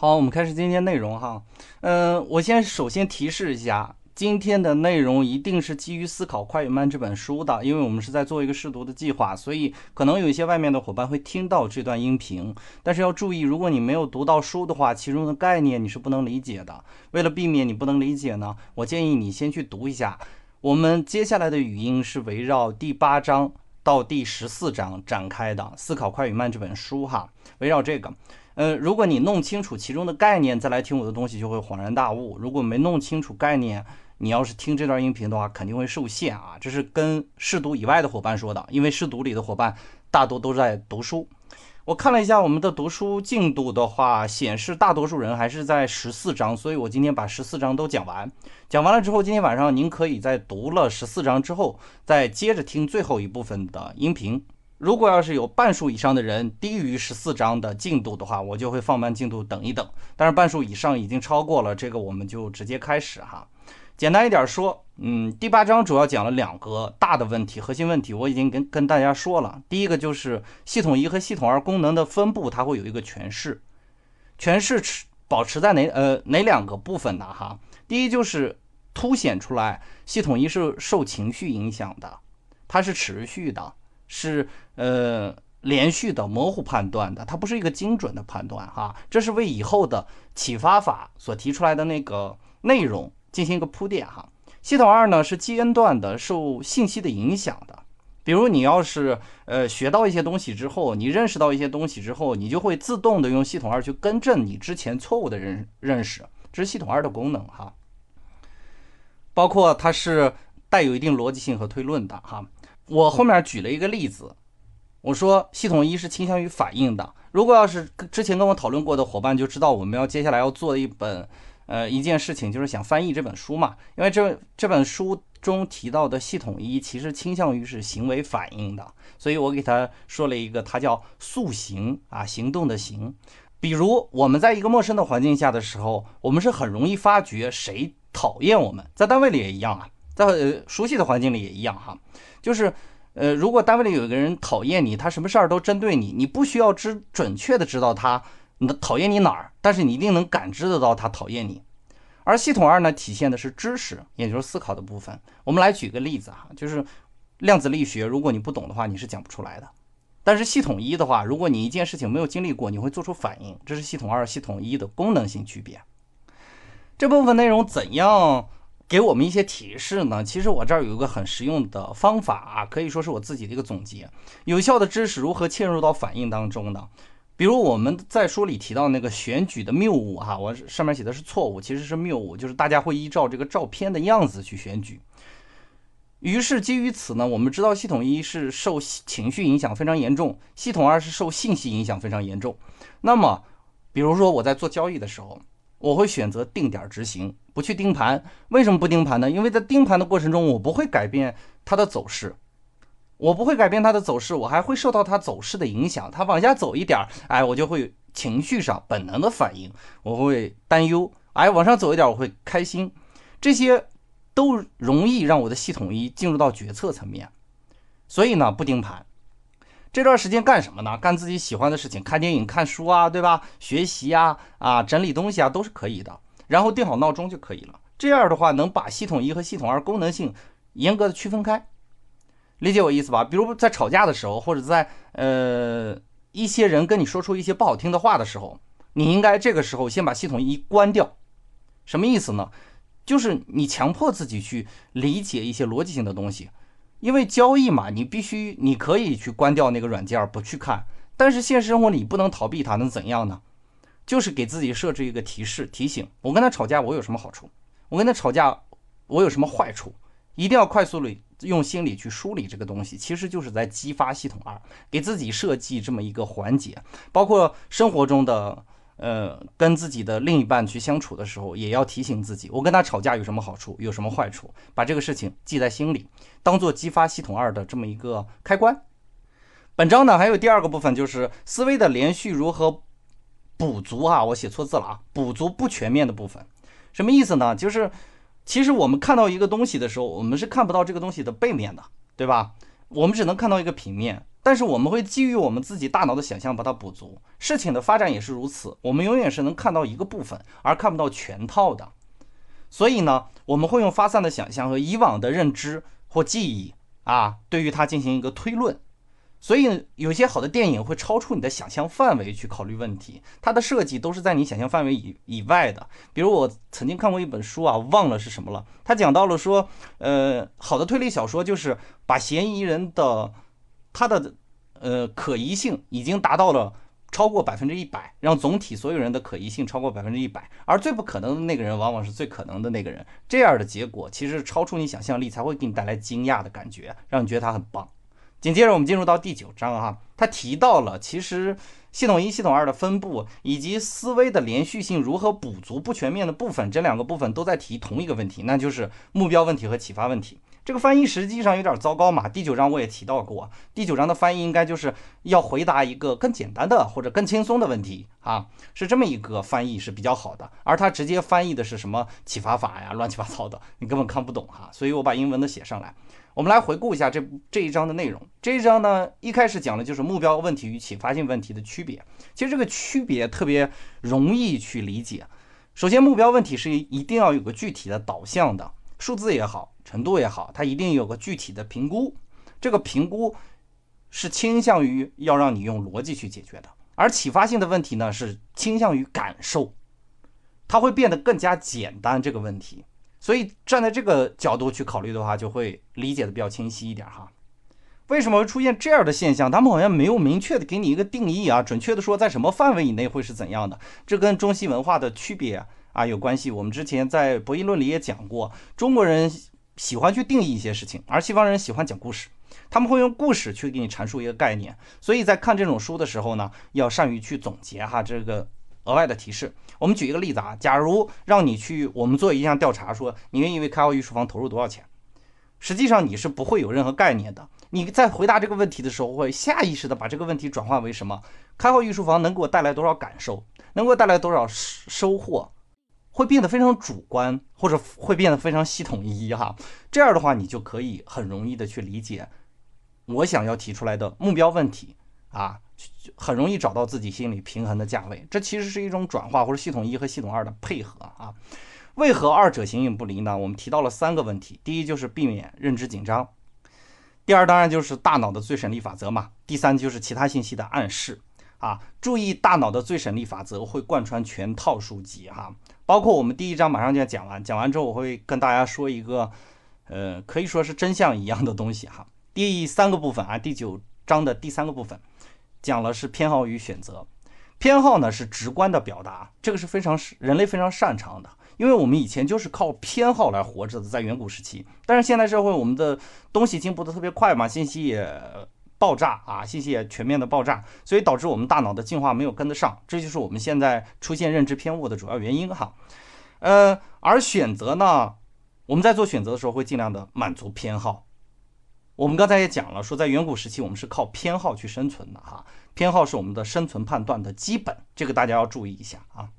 好，我们开始今天内容哈。嗯，我先首先提示一下，今天的内容一定是基于《思考快与慢》这本书的，因为我们是在做一个试读的计划，所以可能有一些外面的伙伴会听到这段音频。但是要注意，如果你没有读到书的话，其中的概念你是不能理解的。为了避免你不能理解呢，我建议你先去读一下。我们接下来的语音是围绕第八章到第十四章展开的，《思考快与慢》这本书哈，围绕这个。呃，如果你弄清楚其中的概念，再来听我的东西就会恍然大悟。如果没弄清楚概念，你要是听这段音频的话，肯定会受限啊。这是跟试读以外的伙伴说的，因为试读里的伙伴大多都在读书。我看了一下我们的读书进度的话，显示大多数人还是在十四章，所以我今天把十四章都讲完。讲完了之后，今天晚上您可以在读了十四章之后，再接着听最后一部分的音频。如果要是有半数以上的人低于十四章的进度的话，我就会放慢进度等一等。但是半数以上已经超过了，这个我们就直接开始哈。简单一点说，嗯，第八章主要讲了两个大的问题，核心问题我已经跟跟大家说了。第一个就是系统一和系统二功能的分布，它会有一个诠释，诠释持保持在哪呃哪两个部分呢？哈，第一就是凸显出来系统一是受情绪影响的，它是持续的。是呃连续的模糊判断的，它不是一个精准的判断哈，这是为以后的启发法所提出来的那个内容进行一个铺垫哈。系统二呢是间断的受信息的影响的，比如你要是呃学到一些东西之后，你认识到一些东西之后，你就会自动的用系统二去更正你之前错误的认认识，这是系统二的功能哈。包括它是带有一定逻辑性和推论的哈。我后面举了一个例子，我说系统一是倾向于反应的。如果要是之前跟我讨论过的伙伴就知道，我们要接下来要做一本，呃，一件事情就是想翻译这本书嘛。因为这这本书中提到的系统一其实倾向于是行为反应的，所以我给他说了一个，它叫塑形啊，行动的行。比如我们在一个陌生的环境下的时候，我们是很容易发觉谁讨厌我们，在单位里也一样啊，在熟悉的环境里也一样哈。就是，呃，如果单位里有一个人讨厌你，他什么事儿都针对你，你不需要知准确的知道他你讨厌你哪儿，但是你一定能感知得到他讨厌你。而系统二呢，体现的是知识，也就是思考的部分。我们来举个例子哈，就是量子力学，如果你不懂的话，你是讲不出来的。但是系统一的话，如果你一件事情没有经历过，你会做出反应，这是系统二、系统一的功能性区别。这部分内容怎样？给我们一些提示呢。其实我这儿有一个很实用的方法啊，可以说是我自己的一个总结。有效的知识如何嵌入到反应当中呢？比如我们在书里提到那个选举的谬误哈，我上面写的是错误，其实是谬误，就是大家会依照这个照片的样子去选举。于是基于此呢，我们知道系统一是受情绪影响非常严重，系统二是受信息影响非常严重。那么，比如说我在做交易的时候。我会选择定点执行，不去盯盘。为什么不盯盘呢？因为在盯盘的过程中，我不会改变它的走势，我不会改变它的走势，我还会受到它走势的影响。它往下走一点，哎，我就会情绪上本能的反应，我会担忧；哎，往上走一点，我会开心。这些都容易让我的系统一进入到决策层面。所以呢，不盯盘。这段时间干什么呢？干自己喜欢的事情，看电影、看书啊，对吧？学习啊，啊，整理东西啊，都是可以的。然后定好闹钟就可以了。这样的话，能把系统一和系统二功能性严格的区分开。理解我意思吧？比如在吵架的时候，或者在呃一些人跟你说出一些不好听的话的时候，你应该这个时候先把系统一关掉。什么意思呢？就是你强迫自己去理解一些逻辑性的东西。因为交易嘛，你必须你可以去关掉那个软件不去看，但是现实生活里不能逃避它，能怎样呢？就是给自己设置一个提示提醒：我跟他吵架，我有什么好处？我跟他吵架，我有什么坏处？一定要快速的用心理去梳理这个东西，其实就是在激发系统二，给自己设计这么一个环节，包括生活中的。呃，跟自己的另一半去相处的时候，也要提醒自己，我跟他吵架有什么好处，有什么坏处，把这个事情记在心里，当做激发系统二的这么一个开关。本章呢还有第二个部分，就是思维的连续如何补足啊，我写错字了啊，补足不全面的部分，什么意思呢？就是其实我们看到一个东西的时候，我们是看不到这个东西的背面的，对吧？我们只能看到一个平面。但是我们会基于我们自己大脑的想象把它补足。事情的发展也是如此，我们永远是能看到一个部分，而看不到全套的。所以呢，我们会用发散的想象和以往的认知或记忆啊，对于它进行一个推论。所以有些好的电影会超出你的想象范围去考虑问题，它的设计都是在你想象范围以以外的。比如我曾经看过一本书啊，忘了是什么了，他讲到了说，呃，好的推理小说就是把嫌疑人的他的呃可疑性已经达到了超过百分之一百，让总体所有人的可疑性超过百分之一百，而最不可能的那个人往往是最可能的那个人，这样的结果其实超出你想象力，才会给你带来惊讶的感觉，让你觉得他很棒。紧接着我们进入到第九章哈，他提到了其实系统一、系统二的分布以及思维的连续性如何补足不全面的部分，这两个部分都在提同一个问题，那就是目标问题和启发问题。这个翻译实际上有点糟糕嘛。第九章我也提到过，第九章的翻译应该就是要回答一个更简单的或者更轻松的问题啊，是这么一个翻译是比较好的。而他直接翻译的是什么启发法呀，乱七八糟的，你根本看不懂哈。所以我把英文的写上来。我们来回顾一下这这一章的内容。这一章呢，一开始讲的就是目标问题与启发性问题的区别。其实这个区别特别容易去理解。首先，目标问题是一定要有个具体的导向的，数字也好，程度也好，它一定有个具体的评估。这个评估是倾向于要让你用逻辑去解决的。而启发性的问题呢，是倾向于感受，它会变得更加简单。这个问题。所以站在这个角度去考虑的话，就会理解的比较清晰一点哈。为什么会出现这样的现象？他们好像没有明确的给你一个定义啊，准确的说在什么范围以内会是怎样的？这跟中西文化的区别啊有关系。我们之前在博弈论里也讲过，中国人喜欢去定义一些事情，而西方人喜欢讲故事，他们会用故事去给你阐述一个概念。所以在看这种书的时候呢，要善于去总结哈这个。额外的提示，我们举一个例子啊，假如让你去我们做一项调查，说你愿意为开号御书房投入多少钱，实际上你是不会有任何概念的。你在回答这个问题的时候，会下意识的把这个问题转化为什么？开号御书房能给我带来多少感受？能给我带来多少收获？会变得非常主观，或者会变得非常系统一哈。这样的话，你就可以很容易的去理解我想要提出来的目标问题啊。很容易找到自己心里平衡的价位，这其实是一种转化或者系统一和系统二的配合啊。为何二者形影不离呢？我们提到了三个问题：第一就是避免认知紧张；第二当然就是大脑的最省力法则嘛；第三就是其他信息的暗示啊。注意，大脑的最省力法则会贯穿全套书籍哈，包括我们第一章马上就要讲完，讲完之后我会跟大家说一个，呃，可以说是真相一样的东西哈。第三个部分啊，第九章的第三个部分。讲了是偏好与选择，偏好呢是直观的表达，这个是非常人类非常擅长的，因为我们以前就是靠偏好来活着的，在远古时期。但是现代社会，我们的东西进步的特别快嘛，信息也爆炸啊，信息也全面的爆炸，所以导致我们大脑的进化没有跟得上，这就是我们现在出现认知偏误的主要原因哈。呃，而选择呢，我们在做选择的时候会尽量的满足偏好。我们刚才也讲了，说在远古时期，我们是靠偏好去生存的哈，偏好是我们的生存判断的基本，这个大家要注意一下啊。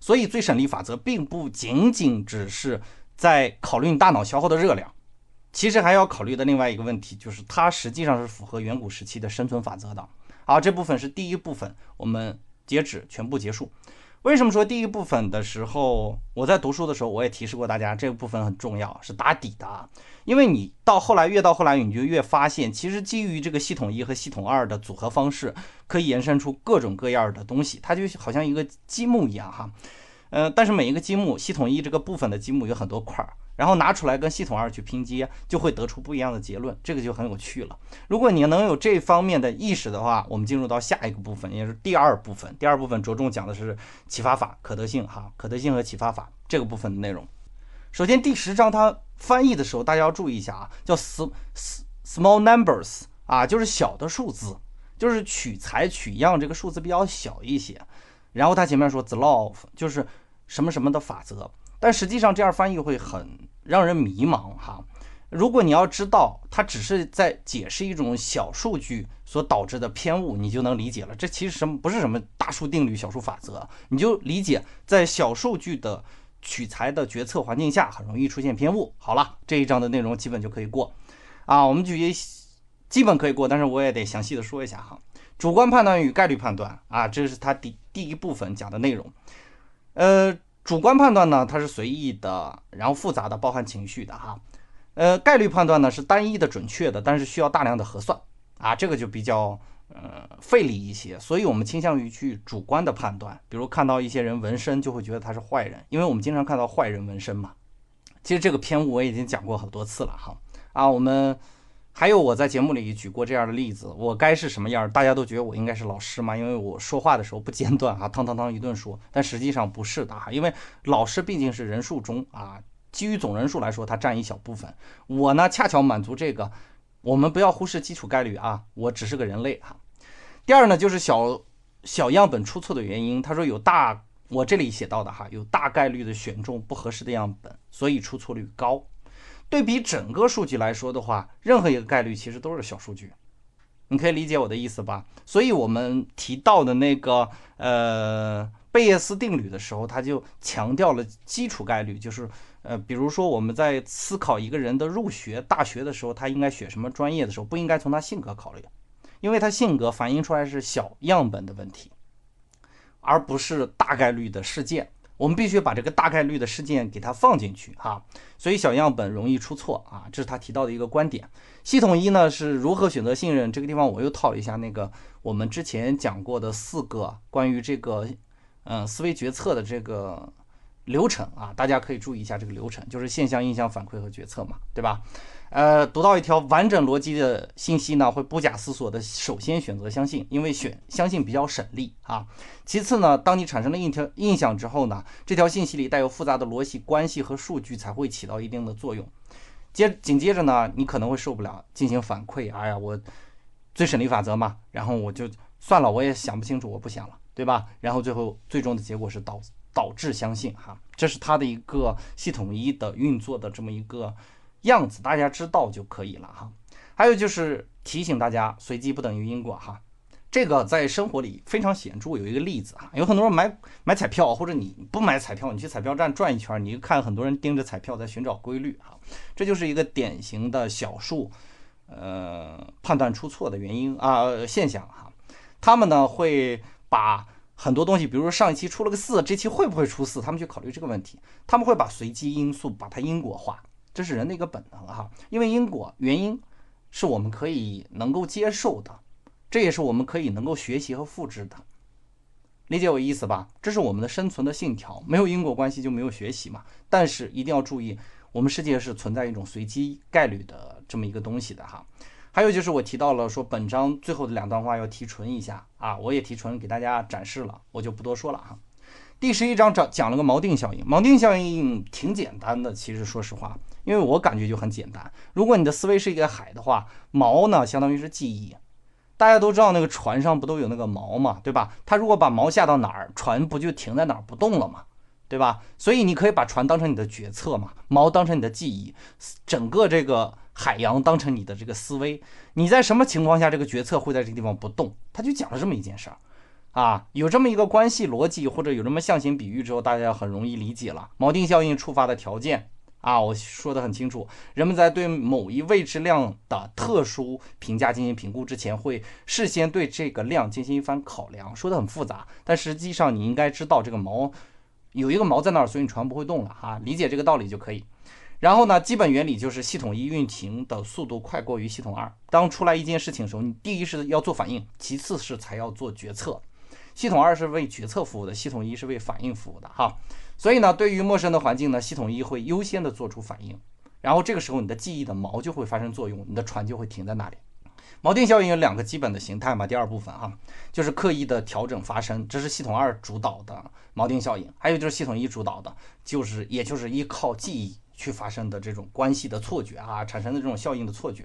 所以最省力法则并不仅仅只是在考虑你大脑消耗的热量，其实还要考虑的另外一个问题，就是它实际上是符合远古时期的生存法则的。好，这部分是第一部分，我们截止全部结束。为什么说第一部分的时候，我在读书的时候，我也提示过大家，这个部分很重要，是打底的。因为你到后来越到后来，你就越发现，其实基于这个系统一和系统二的组合方式，可以延伸出各种各样的东西，它就好像一个积木一样哈。呃，但是每一个积木，系统一这个部分的积木有很多块儿。然后拿出来跟系统二去拼接，就会得出不一样的结论，这个就很有趣了。如果你能有这方面的意识的话，我们进入到下一个部分，也是第二部分。第二部分着重讲的是启发法、可得性哈，可得性和启发法这个部分的内容。首先第十章它翻译的时候，大家要注意一下啊，叫 s small numbers 啊，就是小的数字，就是取材取样这个数字比较小一些。然后它前面说 the law of 就是什么什么的法则。但实际上这样翻译会很让人迷茫哈。如果你要知道它只是在解释一种小数据所导致的偏误，你就能理解了。这其实什么不是什么大数定律、小数法则，你就理解在小数据的取材的决策环境下，很容易出现偏误。好了，这一章的内容基本就可以过啊。我们举基本可以过，但是我也得详细的说一下哈。主观判断与概率判断啊，这是它第第一部分讲的内容。呃，主观判断呢，它是随意的，然后复杂的，包含情绪的哈。呃，概率判断呢是单一的、准确的，但是需要大量的核算啊，这个就比较呃费力一些。所以我们倾向于去主观的判断，比如看到一些人纹身，就会觉得他是坏人，因为我们经常看到坏人纹身嘛。其实这个偏误我已经讲过很多次了哈。啊，我们。还有我在节目里举过这样的例子，我该是什么样？大家都觉得我应该是老师嘛，因为我说话的时候不间断啊，汤汤汤一顿说。但实际上不是的哈，因为老师毕竟是人数中啊，基于总人数来说，它占一小部分。我呢，恰巧满足这个。我们不要忽视基础概率啊，我只是个人类哈。第二呢，就是小小样本出错的原因。他说有大，我这里写到的哈，有大概率的选中不合适的样本，所以出错率高。对比整个数据来说的话，任何一个概率其实都是小数据，你可以理解我的意思吧？所以我们提到的那个呃贝叶斯定律的时候，他就强调了基础概率，就是呃比如说我们在思考一个人的入学大学的时候，他应该选什么专业的时候，不应该从他性格考虑，因为他性格反映出来是小样本的问题，而不是大概率的事件。我们必须把这个大概率的事件给它放进去哈，所以小样本容易出错啊，这是他提到的一个观点。系统一呢是如何选择信任？这个地方我又套了一下那个我们之前讲过的四个关于这个嗯思维决策的这个流程啊，大家可以注意一下这个流程，就是现象、印象、反馈和决策嘛，对吧？呃，读到一条完整逻辑的信息呢，会不假思索的首先选择相信，因为选相信比较省力啊。其次呢，当你产生了印条印象之后呢，这条信息里带有复杂的逻辑关系和数据才会起到一定的作用。接紧接着呢，你可能会受不了，进行反馈。哎呀，我最省力法则嘛，然后我就算了，我也想不清楚，我不想了，对吧？然后最后最终的结果是导导致相信哈，这是它的一个系统一的运作的这么一个。样子大家知道就可以了哈，还有就是提醒大家，随机不等于因果哈。这个在生活里非常显著，有一个例子哈，有很多人买买彩票，或者你不买彩票，你去彩票站转一圈，你看很多人盯着彩票在寻找规律哈，这就是一个典型的小数，呃，判断出错的原因啊现象哈。他们呢会把很多东西，比如说上一期出了个四，这期会不会出四？他们去考虑这个问题，他们会把随机因素把它因果化。这是人的一个本能哈，因为因果原因是我们可以能够接受的，这也是我们可以能够学习和复制的，理解我意思吧？这是我们的生存的信条，没有因果关系就没有学习嘛。但是一定要注意，我们世界是存在一种随机概率的这么一个东西的哈。还有就是我提到了说本章最后的两段话要提纯一下啊，我也提纯给大家展示了，我就不多说了哈。第十一章讲讲了个锚定效应，锚定效应挺简单的，其实说实话。因为我感觉就很简单。如果你的思维是一个海的话，锚呢相当于是记忆。大家都知道那个船上不都有那个锚嘛，对吧？它如果把锚下到哪儿，船不就停在哪儿不动了嘛，对吧？所以你可以把船当成你的决策嘛，锚当成你的记忆，整个这个海洋当成你的这个思维。你在什么情况下这个决策会在这个地方不动？他就讲了这么一件事儿啊，有这么一个关系逻辑或者有这么象形比喻之后，大家很容易理解了。锚定效应触发的条件。啊，我说的很清楚，人们在对某一未知量的特殊评价进行评估之前，会事先对这个量进行一番考量。说的很复杂，但实际上你应该知道这个锚有一个锚在那儿，所以你船不会动了哈。理解这个道理就可以。然后呢，基本原理就是系统一运行的速度快过于系统二。当出来一件事情的时候，你第一是要做反应，其次是才要做决策。系统二是为决策服务的，系统一是为反应服务的哈。所以呢，对于陌生的环境呢，系统一会优先的做出反应，然后这个时候你的记忆的锚就会发生作用，你的船就会停在那里。锚定效应有两个基本的形态嘛，第二部分哈，就是刻意的调整发生，这是系统二主导的锚定效应，还有就是系统一主导的，就是也就是依靠记忆去发生的这种关系的错觉啊，产生的这种效应的错觉。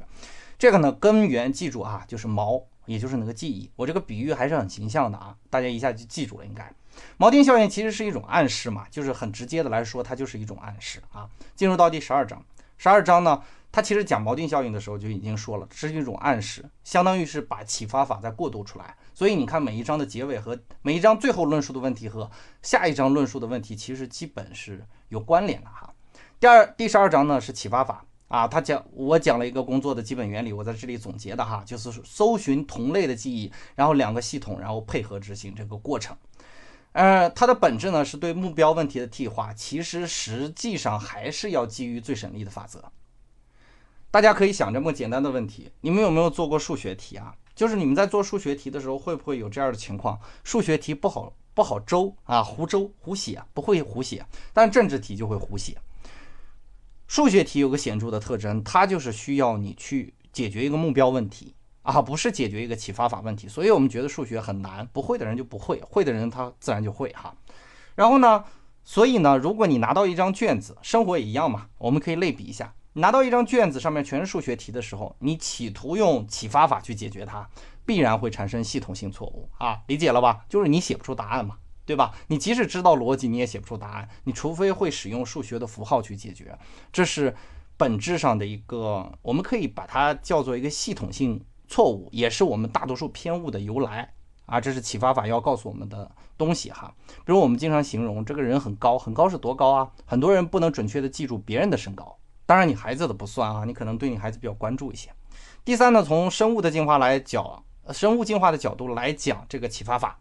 这个呢，根源记住啊，就是锚，也就是那个记忆。我这个比喻还是很形象的啊，大家一下就记住了应该。锚定效应其实是一种暗示嘛，就是很直接的来说，它就是一种暗示啊。进入到第十二章，十二章呢，它其实讲锚定效应的时候就已经说了，这是一种暗示，相当于是把启发法再过渡出来。所以你看每一章的结尾和每一章最后论述的问题和下一章论述的问题，其实基本是有关联的哈。第二第十二章呢是启发法，啊，他讲我讲了一个工作的基本原理，我在这里总结的哈，就是搜寻同类的记忆，然后两个系统，然后配合执行这个过程。呃，它的本质呢是对目标问题的替化，其实实际上还是要基于最省力的法则。大家可以想这么简单的问题，你们有没有做过数学题啊？就是你们在做数学题的时候，会不会有这样的情况？数学题不好不好周啊，胡周胡写，不会胡写，但政治题就会胡写。数学题有个显著的特征，它就是需要你去解决一个目标问题啊，不是解决一个启发法问题。所以我们觉得数学很难，不会的人就不会，会的人他自然就会哈。然后呢，所以呢，如果你拿到一张卷子，生活也一样嘛，我们可以类比一下，拿到一张卷子上面全是数学题的时候，你企图用启发法去解决它，必然会产生系统性错误啊，理解了吧？就是你写不出答案嘛。对吧？你即使知道逻辑，你也写不出答案。你除非会使用数学的符号去解决，这是本质上的一个，我们可以把它叫做一个系统性错误，也是我们大多数偏误的由来啊。这是启发法要告诉我们的东西哈。比如我们经常形容这个人很高，很高是多高啊？很多人不能准确的记住别人的身高，当然你孩子的不算啊，你可能对你孩子比较关注一些。第三呢，从生物的进化来讲，生物进化的角度来讲，这个启发法。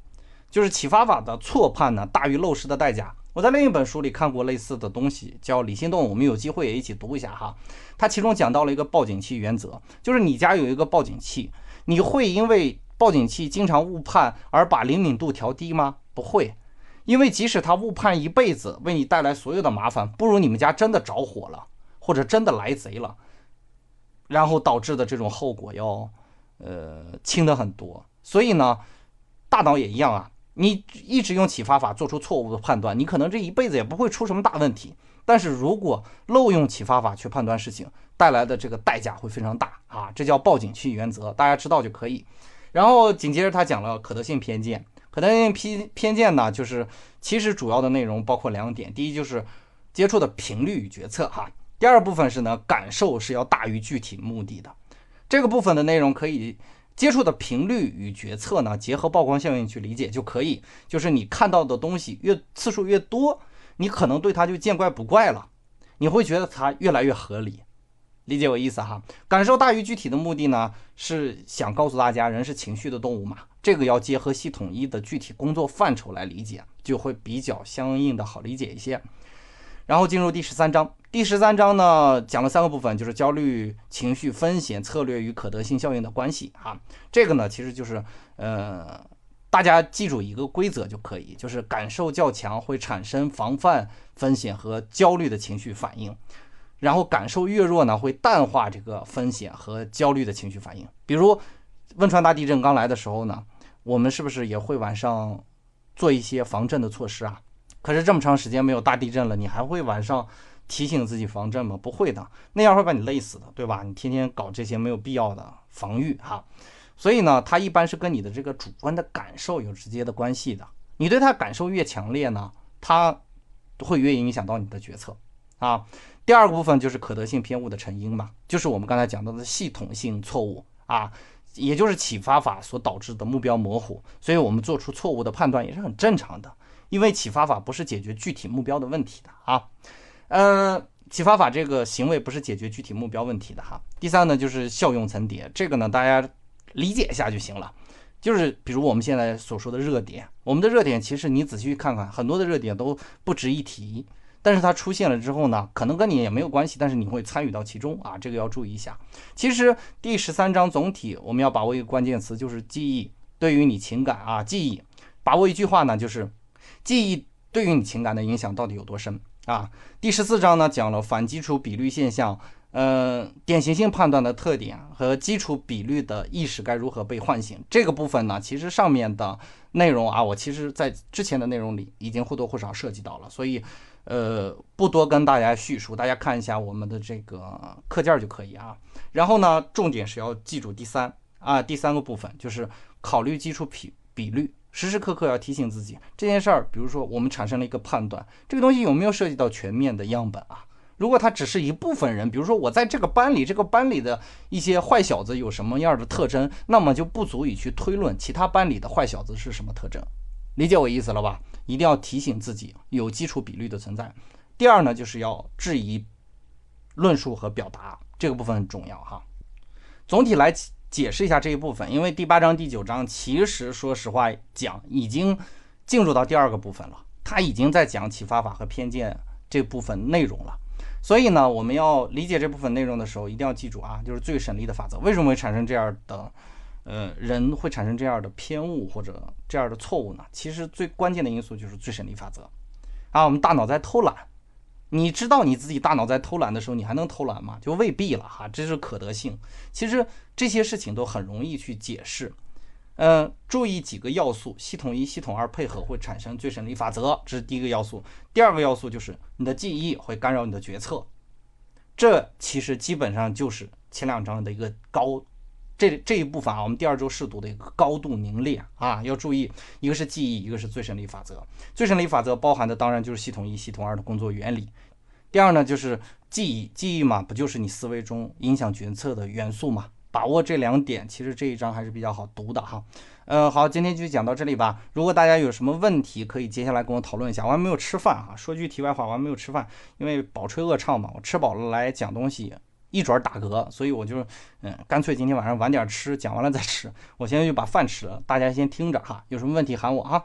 就是启发法的错判呢，大于漏失的代价。我在另一本书里看过类似的东西，叫《理性动物》，我们有机会也一起读一下哈。它其中讲到了一个报警器原则，就是你家有一个报警器，你会因为报警器经常误判而把灵敏度调低吗？不会，因为即使它误判一辈子，为你带来所有的麻烦，不如你们家真的着火了，或者真的来贼了，然后导致的这种后果要呃轻的很多。所以呢，大脑也一样啊。你一直用启发法做出错误的判断，你可能这一辈子也不会出什么大问题。但是如果漏用启发法去判断事情，带来的这个代价会非常大啊！这叫报警器原则，大家知道就可以。然后紧接着他讲了可得性偏见，可得性偏偏见呢，就是其实主要的内容包括两点：第一就是接触的频率与决策哈；第二部分是呢感受是要大于具体目的的。这个部分的内容可以。接触的频率与决策呢，结合曝光效应去理解就可以。就是你看到的东西越次数越多，你可能对它就见怪不怪了，你会觉得它越来越合理。理解我意思哈？感受大于具体的目的呢，是想告诉大家，人是情绪的动物嘛。这个要结合系统一的具体工作范畴来理解，就会比较相应的好理解一些。然后进入第十三章。第十三章呢，讲了三个部分，就是焦虑情绪、风险策略与可得性效应的关系啊。这个呢，其实就是，呃，大家记住一个规则就可以，就是感受较强会产生防范风险和焦虑的情绪反应，然后感受越弱呢，会淡化这个风险和焦虑的情绪反应。比如汶川大地震刚来的时候呢，我们是不是也会晚上做一些防震的措施啊？可是这么长时间没有大地震了，你还会晚上？提醒自己防震吗？不会的，那样会把你累死的，对吧？你天天搞这些没有必要的防御哈，所以呢，它一般是跟你的这个主观的感受有直接的关系的。你对它感受越强烈呢，它会越影响到你的决策啊。第二个部分就是可得性偏误的成因嘛，就是我们刚才讲到的系统性错误啊，也就是启发法所导致的目标模糊，所以我们做出错误的判断也是很正常的，因为启发法不是解决具体目标的问题的啊。呃，启发法这个行为不是解决具体目标问题的哈。第三呢，就是效用层叠，这个呢大家理解一下就行了。就是比如我们现在所说的热点，我们的热点其实你仔细看看，很多的热点都不值一提，但是它出现了之后呢，可能跟你也没有关系，但是你会参与到其中啊，这个要注意一下。其实第十三章总体我们要把握一个关键词，就是记忆对于你情感啊，记忆把握一句话呢，就是记忆对于你情感的影响到底有多深。啊，第十四章呢讲了反基础比率现象，嗯，典型性判断的特点和基础比率的意识该如何被唤醒。这个部分呢，其实上面的内容啊，我其实在之前的内容里已经或多或少涉及到了，所以呃，不多跟大家叙述，大家看一下我们的这个课件就可以啊。然后呢，重点是要记住第三啊，第三个部分就是考虑基础比比率。时时刻刻要提醒自己这件事儿，比如说我们产生了一个判断，这个东西有没有涉及到全面的样本啊？如果它只是一部分人，比如说我在这个班里，这个班里的一些坏小子有什么样的特征，那么就不足以去推论其他班里的坏小子是什么特征。理解我意思了吧？一定要提醒自己有基础比率的存在。第二呢，就是要质疑论述和表达，这个部分很重要哈。总体来解释一下这一部分，因为第八章、第九章其实说实话讲已经进入到第二个部分了，它已经在讲启发法和偏见这部分内容了。所以呢，我们要理解这部分内容的时候，一定要记住啊，就是最省力的法则。为什么会产生这样的，呃，人会产生这样的偏误或者这样的错误呢？其实最关键的因素就是最省力法则啊。我们大脑在偷懒，你知道你自己大脑在偷懒的时候，你还能偷懒吗？就未必了哈。这是可得性。其实这些事情都很容易去解释。嗯，注意几个要素，系统一、系统二配合会产生最省力法则，这是第一个要素。第二个要素就是你的记忆会干扰你的决策，这其实基本上就是前两章的一个高，这这一部分啊，我们第二周试读的一个高度凝练啊，要注意，一个是记忆，一个是最省力法则。最省力法则包含的当然就是系统一、系统二的工作原理。第二呢，就是记忆，记忆嘛，不就是你思维中影响决策的元素嘛？把握这两点，其实这一章还是比较好读的哈。嗯，好，今天就讲到这里吧。如果大家有什么问题，可以接下来跟我讨论一下。我还没有吃饭哈，说句题外话，我还没有吃饭，因为饱吹饿唱嘛。我吃饱了来讲东西，一准打嗝，所以我就嗯，干脆今天晚上晚点吃，讲完了再吃。我现在就把饭吃了，大家先听着哈。有什么问题喊我啊。